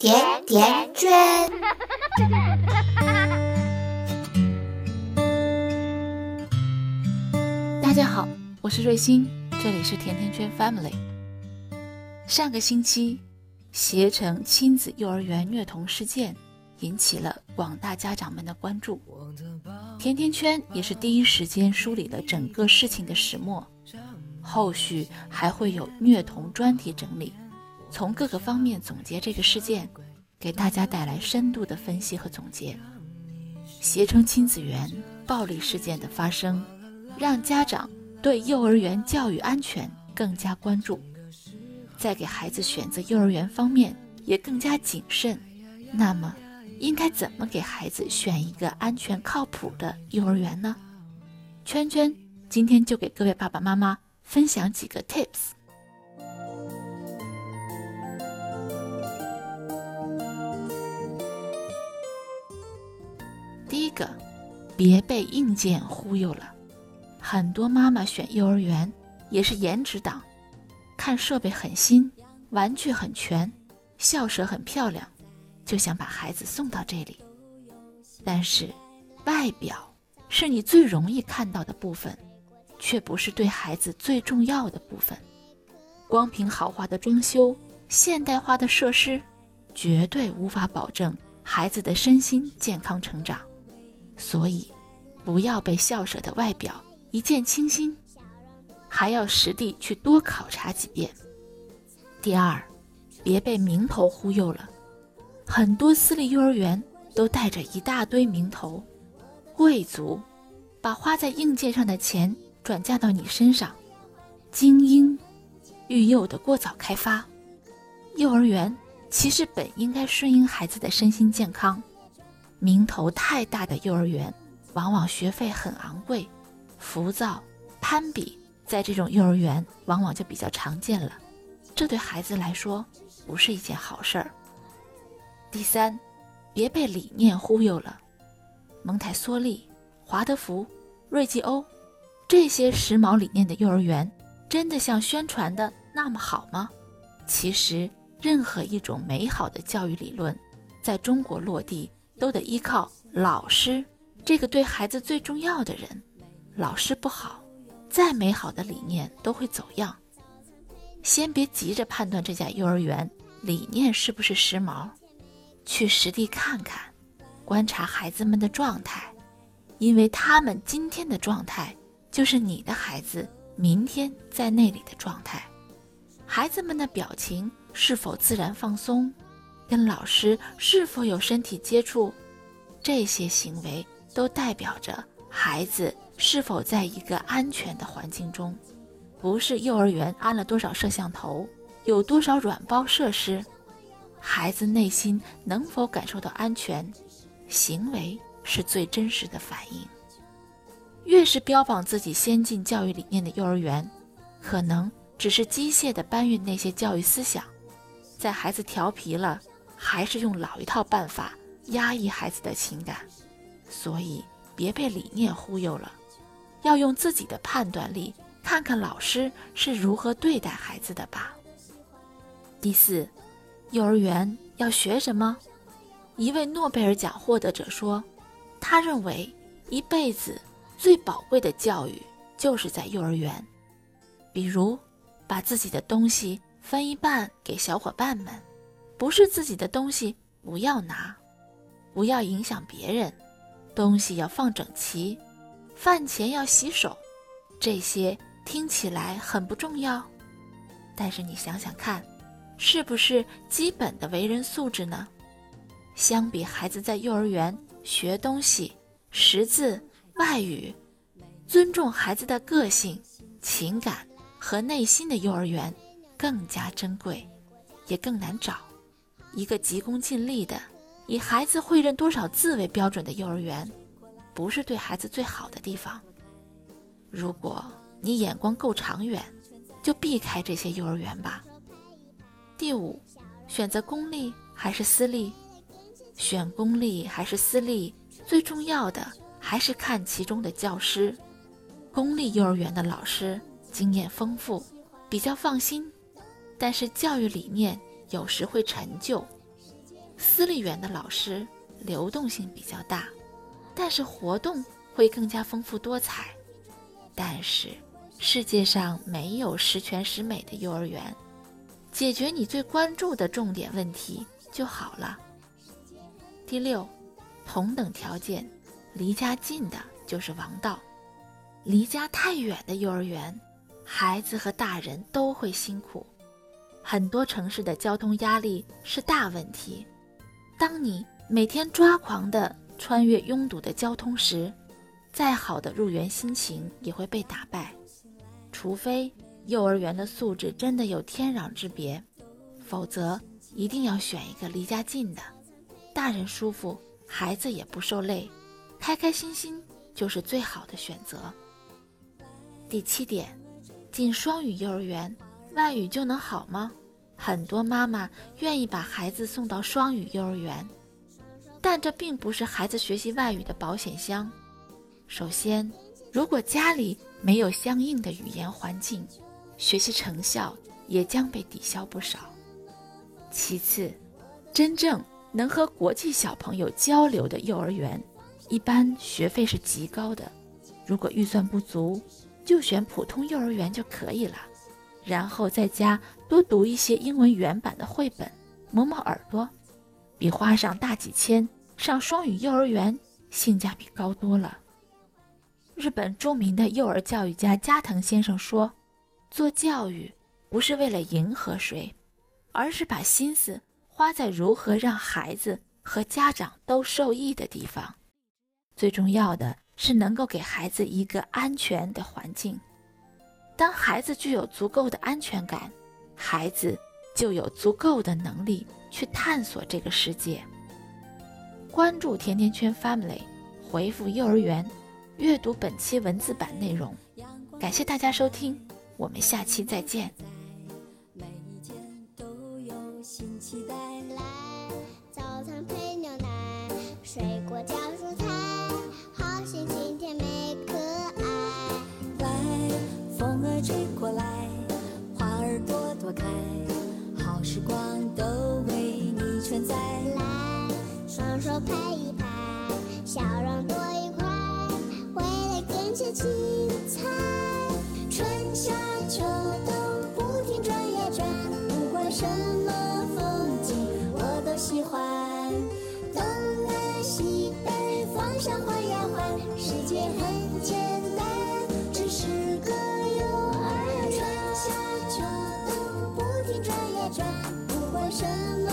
甜甜圈。大家好，我是瑞欣，这里是甜甜圈 Family。上个星期，携程亲子幼儿园虐童事件引起了广大家长们的关注，甜甜圈也是第一时间梳理了整个事情的始末。后续还会有虐童专题整理，从各个方面总结这个事件，给大家带来深度的分析和总结。携程亲子园暴力事件的发生，让家长对幼儿园教育安全更加关注，在给孩子选择幼儿园方面也更加谨慎。那么，应该怎么给孩子选一个安全靠谱的幼儿园呢？圈圈今天就给各位爸爸妈妈。分享几个 tips。个，别被硬件忽悠了。很多妈妈选幼儿园也是颜值党，看设备很新，玩具很全，校舍很漂亮，就想把孩子送到这里。但是，外表是你最容易看到的部分。却不是对孩子最重要的部分。光凭豪华的装修、现代化的设施，绝对无法保证孩子的身心健康成长。所以，不要被校舍的外表一见倾心，还要实地去多考察几遍。第二，别被名头忽悠了。很多私立幼儿园都带着一大堆名头，贵族，把花在硬件上的钱。转嫁到你身上，精英育幼的过早开发，幼儿园其实本应该顺应孩子的身心健康。名头太大的幼儿园，往往学费很昂贵，浮躁、攀比，在这种幼儿园往往就比较常见了。这对孩子来说不是一件好事儿。第三，别被理念忽悠了。蒙台梭利、华德福、瑞吉欧。这些时髦理念的幼儿园，真的像宣传的那么好吗？其实，任何一种美好的教育理论，在中国落地都得依靠老师这个对孩子最重要的人。老师不好，再美好的理念都会走样。先别急着判断这家幼儿园理念是不是时髦，去实地看看，观察孩子们的状态，因为他们今天的状态。就是你的孩子明天在那里的状态，孩子们的表情是否自然放松，跟老师是否有身体接触，这些行为都代表着孩子是否在一个安全的环境中。不是幼儿园安了多少摄像头，有多少软包设施，孩子内心能否感受到安全，行为是最真实的反应。越是标榜自己先进教育理念的幼儿园，可能只是机械地搬运那些教育思想，在孩子调皮了，还是用老一套办法压抑孩子的情感。所以别被理念忽悠了，要用自己的判断力看看老师是如何对待孩子的吧。第四，幼儿园要学什么？一位诺贝尔奖获得者说，他认为一辈子。最宝贵的教育就是在幼儿园，比如把自己的东西分一半给小伙伴们，不是自己的东西不要拿，不要影响别人，东西要放整齐，饭前要洗手，这些听起来很不重要，但是你想想看，是不是基本的为人素质呢？相比孩子在幼儿园学东西、识字。外语，尊重孩子的个性、情感和内心的幼儿园更加珍贵，也更难找。一个急功近利的、以孩子会认多少字为标准的幼儿园，不是对孩子最好的地方。如果你眼光够长远，就避开这些幼儿园吧。第五，选择公立还是私立？选公立还是私立？最重要的。还是看其中的教师，公立幼儿园的老师经验丰富，比较放心，但是教育理念有时会陈旧。私立园的老师流动性比较大，但是活动会更加丰富多彩。但是世界上没有十全十美的幼儿园，解决你最关注的重点问题就好了。第六，同等条件，离家近的就是王道，离家太远的幼儿园，孩子和大人都会辛苦。很多城市的交通压力是大问题。当你每天抓狂地穿越拥堵的交通时，再好的入园心情也会被打败。除非幼儿园的素质真的有天壤之别，否则一定要选一个离家近的，大人舒服，孩子也不受累，开开心心就是最好的选择。第七点，进双语幼儿园。外语就能好吗？很多妈妈愿意把孩子送到双语幼儿园，但这并不是孩子学习外语的保险箱。首先，如果家里没有相应的语言环境，学习成效也将被抵消不少。其次，真正能和国际小朋友交流的幼儿园，一般学费是极高的。如果预算不足，就选普通幼儿园就可以了。然后在家多读一些英文原版的绘本，磨磨耳朵，比花上大几千上双语幼儿园性价比高多了。日本著名的幼儿教育家加藤先生说：“做教育不是为了迎合谁，而是把心思花在如何让孩子和家长都受益的地方。最重要的是能够给孩子一个安全的环境。”当孩子具有足够的安全感，孩子就有足够的能力去探索这个世界。关注甜甜圈 Family，回复幼儿园，阅读本期文字版内容。感谢大家收听，我们下期再见。上滑呀换，世界很简单，只是个幼儿园。春夏秋冬不停转呀转。不管什么